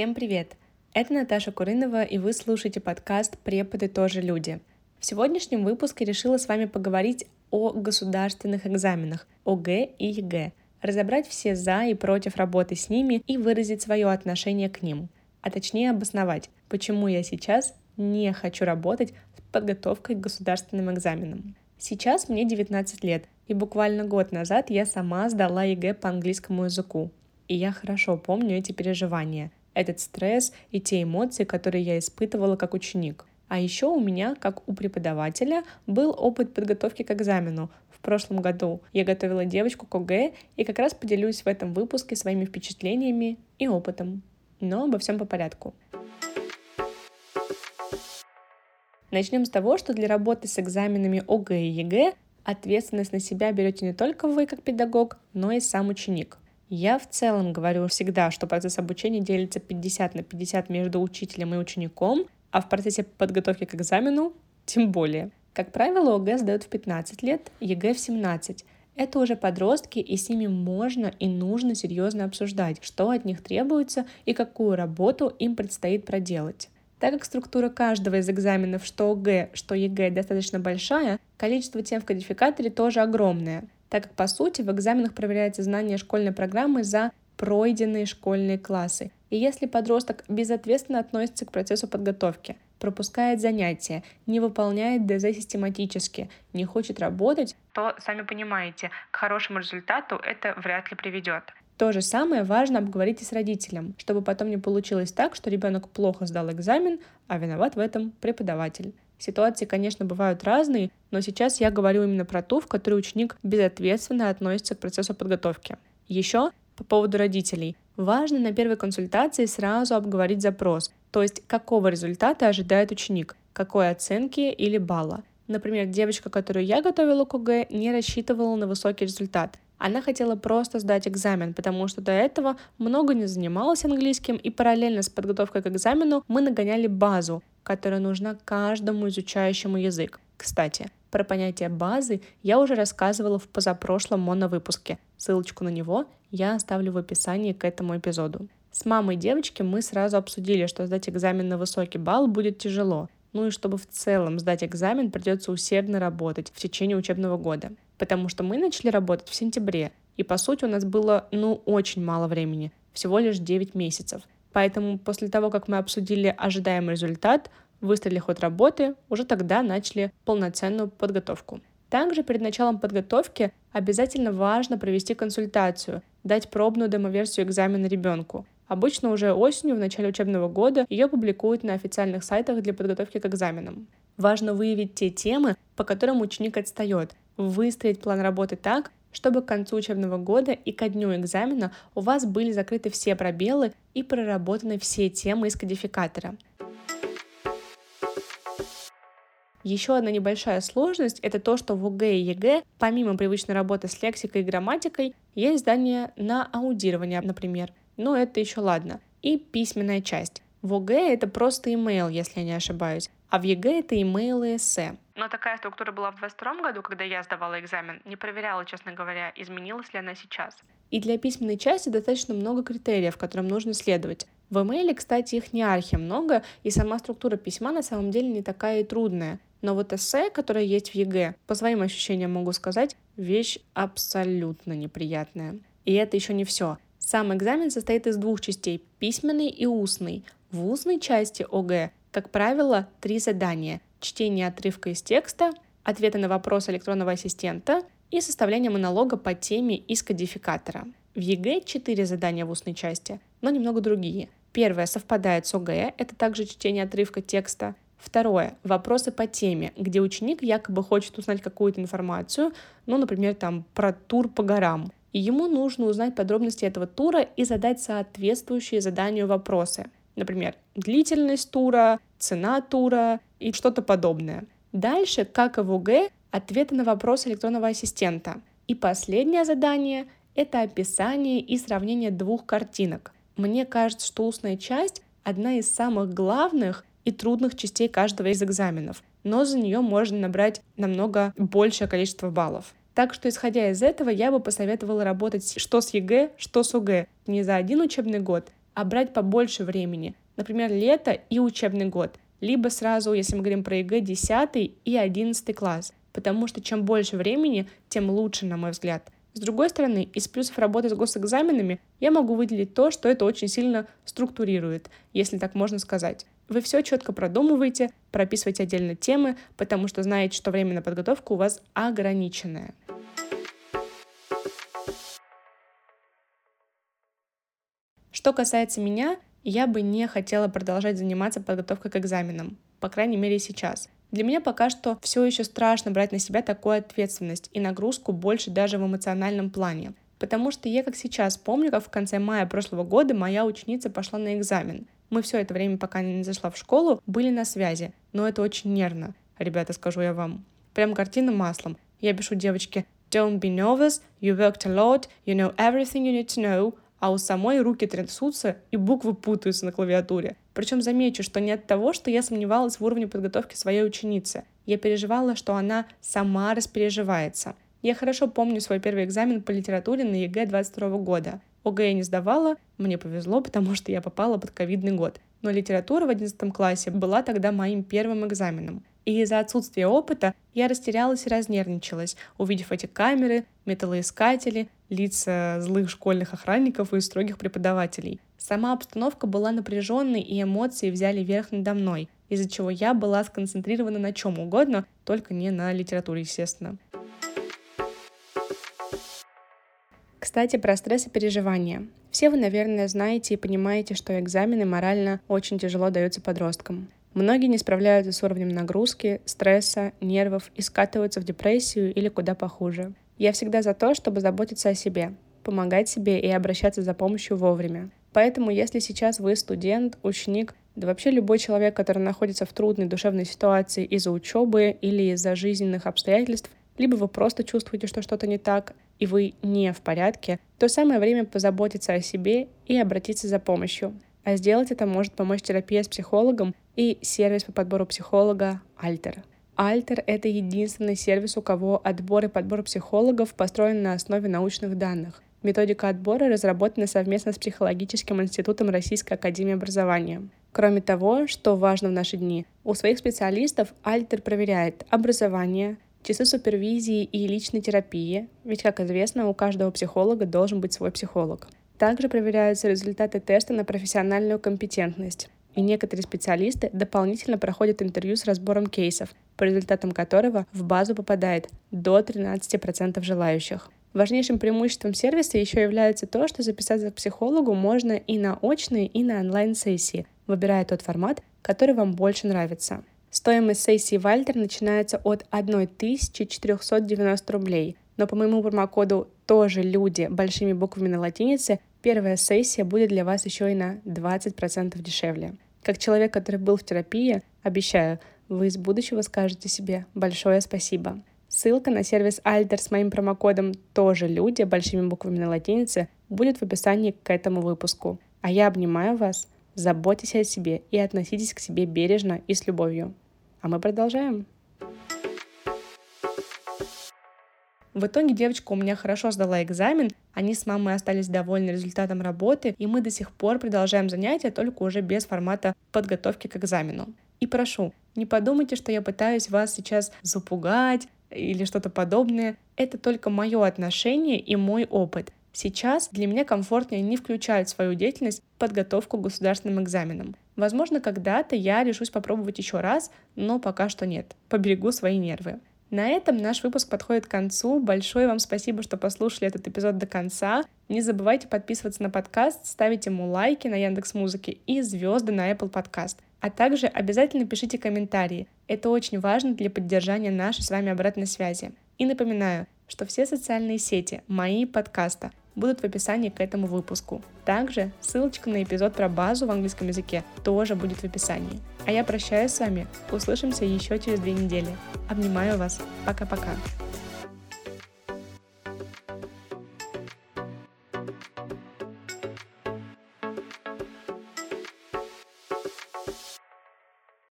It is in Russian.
Всем привет! Это Наташа Курынова, и вы слушаете подкаст «Преподы тоже люди». В сегодняшнем выпуске решила с вами поговорить о государственных экзаменах, ОГЭ и ЕГЭ, разобрать все «за» и «против» работы с ними и выразить свое отношение к ним, а точнее обосновать, почему я сейчас не хочу работать с подготовкой к государственным экзаменам. Сейчас мне 19 лет, и буквально год назад я сама сдала ЕГЭ по английскому языку. И я хорошо помню эти переживания, этот стресс и те эмоции, которые я испытывала как ученик. А еще у меня, как у преподавателя, был опыт подготовки к экзамену. В прошлом году я готовила девочку к ОГЭ и как раз поделюсь в этом выпуске своими впечатлениями и опытом. Но обо всем по порядку. Начнем с того, что для работы с экзаменами ОГЭ и ЕГЭ ответственность на себя берете не только вы как педагог, но и сам ученик. Я в целом говорю всегда, что процесс обучения делится 50 на 50 между учителем и учеником, а в процессе подготовки к экзамену тем более. Как правило, ОГЭ сдают в 15 лет, ЕГЭ в 17. Это уже подростки, и с ними можно и нужно серьезно обсуждать, что от них требуется и какую работу им предстоит проделать. Так как структура каждого из экзаменов, что ОГЭ, что ЕГЭ, достаточно большая, количество тем в кодификаторе тоже огромное, так как, по сути, в экзаменах проверяется знание школьной программы за пройденные школьные классы. И если подросток безответственно относится к процессу подготовки, пропускает занятия, не выполняет ДЗ систематически, не хочет работать, то, сами понимаете, к хорошему результату это вряд ли приведет. То же самое важно обговорить и с родителем, чтобы потом не получилось так, что ребенок плохо сдал экзамен, а виноват в этом преподаватель. Ситуации, конечно, бывают разные, но сейчас я говорю именно про ту, в которой ученик безответственно относится к процессу подготовки. Еще по поводу родителей. Важно на первой консультации сразу обговорить запрос, то есть какого результата ожидает ученик, какой оценки или балла. Например, девочка, которую я готовила к ОГЭ, не рассчитывала на высокий результат. Она хотела просто сдать экзамен, потому что до этого много не занималась английским, и параллельно с подготовкой к экзамену мы нагоняли базу, которая нужна каждому изучающему язык. Кстати, про понятие базы я уже рассказывала в позапрошлом моновыпуске. Ссылочку на него я оставлю в описании к этому эпизоду. С мамой девочки мы сразу обсудили, что сдать экзамен на высокий балл будет тяжело. Ну и чтобы в целом сдать экзамен, придется усердно работать в течение учебного года потому что мы начали работать в сентябре, и по сути у нас было, ну, очень мало времени, всего лишь 9 месяцев. Поэтому после того, как мы обсудили ожидаемый результат, выстроили ход работы, уже тогда начали полноценную подготовку. Также перед началом подготовки обязательно важно провести консультацию, дать пробную демоверсию экзамена ребенку. Обычно уже осенью, в начале учебного года, ее публикуют на официальных сайтах для подготовки к экзаменам. Важно выявить те темы, по которым ученик отстает, выстроить план работы так, чтобы к концу учебного года и ко дню экзамена у вас были закрыты все пробелы и проработаны все темы из кодификатора. Еще одна небольшая сложность — это то, что в ОГЭ и ЕГЭ, помимо привычной работы с лексикой и грамматикой, есть задание на аудирование, например. Но это еще ладно. И письменная часть. В ОГЭ это просто имейл, если я не ошибаюсь, а в ЕГЭ это имейлы и эссе. Но такая структура была в 22 году, когда я сдавала экзамен. Не проверяла, честно говоря, изменилась ли она сейчас. И для письменной части достаточно много критериев, которым нужно следовать. В имейле, кстати, их не архи много, и сама структура письма на самом деле не такая и трудная. Но вот эссе, которое есть в ЕГЭ, по своим ощущениям могу сказать, вещь абсолютно неприятная. И это еще не все. Сам экзамен состоит из двух частей – письменный и устный. В устной части ОГЭ, как правило, три задания – чтение отрывка из текста, ответы на вопросы электронного ассистента и составление монолога по теме из кодификатора. В ЕГЭ четыре задания в устной части, но немного другие. Первое совпадает с ОГЭ, это также чтение отрывка текста. Второе – вопросы по теме, где ученик якобы хочет узнать какую-то информацию, ну, например, там про тур по горам. И ему нужно узнать подробности этого тура и задать соответствующие заданию вопросы. Например, длительность тура, цена тура и что-то подобное. Дальше, как и в ОГЭ, ответы на вопросы электронного ассистента. И последнее задание — это описание и сравнение двух картинок. Мне кажется, что устная часть — одна из самых главных и трудных частей каждого из экзаменов, но за нее можно набрать намного большее количество баллов. Так что, исходя из этого, я бы посоветовала работать что с ЕГЭ, что с ОГЭ. Не за один учебный год, а брать побольше времени. Например, лето и учебный год. Либо сразу, если мы говорим про ЕГЭ, 10 и 11 класс. Потому что чем больше времени, тем лучше, на мой взгляд. С другой стороны, из плюсов работы с госэкзаменами я могу выделить то, что это очень сильно структурирует, если так можно сказать. Вы все четко продумываете, прописываете отдельно темы, потому что знаете, что время на подготовку у вас ограниченное. Что касается меня, я бы не хотела продолжать заниматься подготовкой к экзаменам, по крайней мере сейчас. Для меня пока что все еще страшно брать на себя такую ответственность и нагрузку больше даже в эмоциональном плане. Потому что я как сейчас помню, как в конце мая прошлого года моя ученица пошла на экзамен. Мы все это время, пока не зашла в школу, были на связи, но это очень нервно, ребята, скажу я вам. Прям картина маслом. Я пишу девочке, Don't be nervous, you worked a lot, you know everything you need to know, а у самой руки трясутся и буквы путаются на клавиатуре. Причем замечу, что не от того, что я сомневалась в уровне подготовки своей ученицы. Я переживала, что она сама распереживается. Я хорошо помню свой первый экзамен по литературе на ЕГЭ 22 года. ОГЭ я не сдавала, мне повезло, потому что я попала под ковидный год. Но литература в 11 классе была тогда моим первым экзаменом. И из-за отсутствия опыта я растерялась и разнервничалась, увидев эти камеры, металлоискатели, лица злых школьных охранников и строгих преподавателей. Сама обстановка была напряженной, и эмоции взяли верх надо мной, из-за чего я была сконцентрирована на чем угодно, только не на литературе, естественно. Кстати, про стресс и переживания. Все вы, наверное, знаете и понимаете, что экзамены морально очень тяжело даются подросткам. Многие не справляются с уровнем нагрузки, стресса, нервов и скатываются в депрессию или куда похуже. Я всегда за то, чтобы заботиться о себе, помогать себе и обращаться за помощью вовремя. Поэтому, если сейчас вы студент, ученик, да вообще любой человек, который находится в трудной душевной ситуации из-за учебы или из-за жизненных обстоятельств, либо вы просто чувствуете, что что-то не так, и вы не в порядке, то самое время позаботиться о себе и обратиться за помощью. А сделать это может помочь терапия с психологом и сервис по подбору психолога «Альтер». Альтер — это единственный сервис, у кого отбор и подбор психологов построен на основе научных данных. Методика отбора разработана совместно с Психологическим институтом Российской академии образования. Кроме того, что важно в наши дни, у своих специалистов Альтер проверяет образование, часы супервизии и личной терапии, ведь, как известно, у каждого психолога должен быть свой психолог. Также проверяются результаты теста на профессиональную компетентность, и некоторые специалисты дополнительно проходят интервью с разбором кейсов, по результатам которого в базу попадает до 13% желающих. Важнейшим преимуществом сервиса еще является то, что записаться к психологу можно и на очные, и на онлайн-сессии, выбирая тот формат, который вам больше нравится. Стоимость сессии Вальтер начинается от 1490 рублей, но по моему промокоду тоже люди большими буквами на латинице первая сессия будет для вас еще и на 20% дешевле. Как человек, который был в терапии, обещаю, вы из будущего скажете себе большое спасибо. Ссылка на сервис Alter с моим промокодом «Тоже люди» большими буквами на латинице будет в описании к этому выпуску. А я обнимаю вас, заботьтесь о себе и относитесь к себе бережно и с любовью. А мы продолжаем. В итоге девочка у меня хорошо сдала экзамен, они с мамой остались довольны результатом работы, и мы до сих пор продолжаем занятия, только уже без формата подготовки к экзамену. И прошу, не подумайте, что я пытаюсь вас сейчас запугать или что-то подобное. Это только мое отношение и мой опыт. Сейчас для меня комфортнее не включать в свою деятельность подготовку к государственным экзаменам. Возможно, когда-то я решусь попробовать еще раз, но пока что нет. Поберегу свои нервы. На этом наш выпуск подходит к концу. Большое вам спасибо, что послушали этот эпизод до конца. Не забывайте подписываться на подкаст, ставить ему лайки на Яндекс Музыке и звезды на Apple Podcast. А также обязательно пишите комментарии. Это очень важно для поддержания нашей с вами обратной связи. И напоминаю, что все социальные сети, мои подкаста будут в описании к этому выпуску. Также ссылочка на эпизод про базу в английском языке тоже будет в описании. А я прощаюсь с вами. Услышимся еще через две недели. Обнимаю вас. Пока-пока.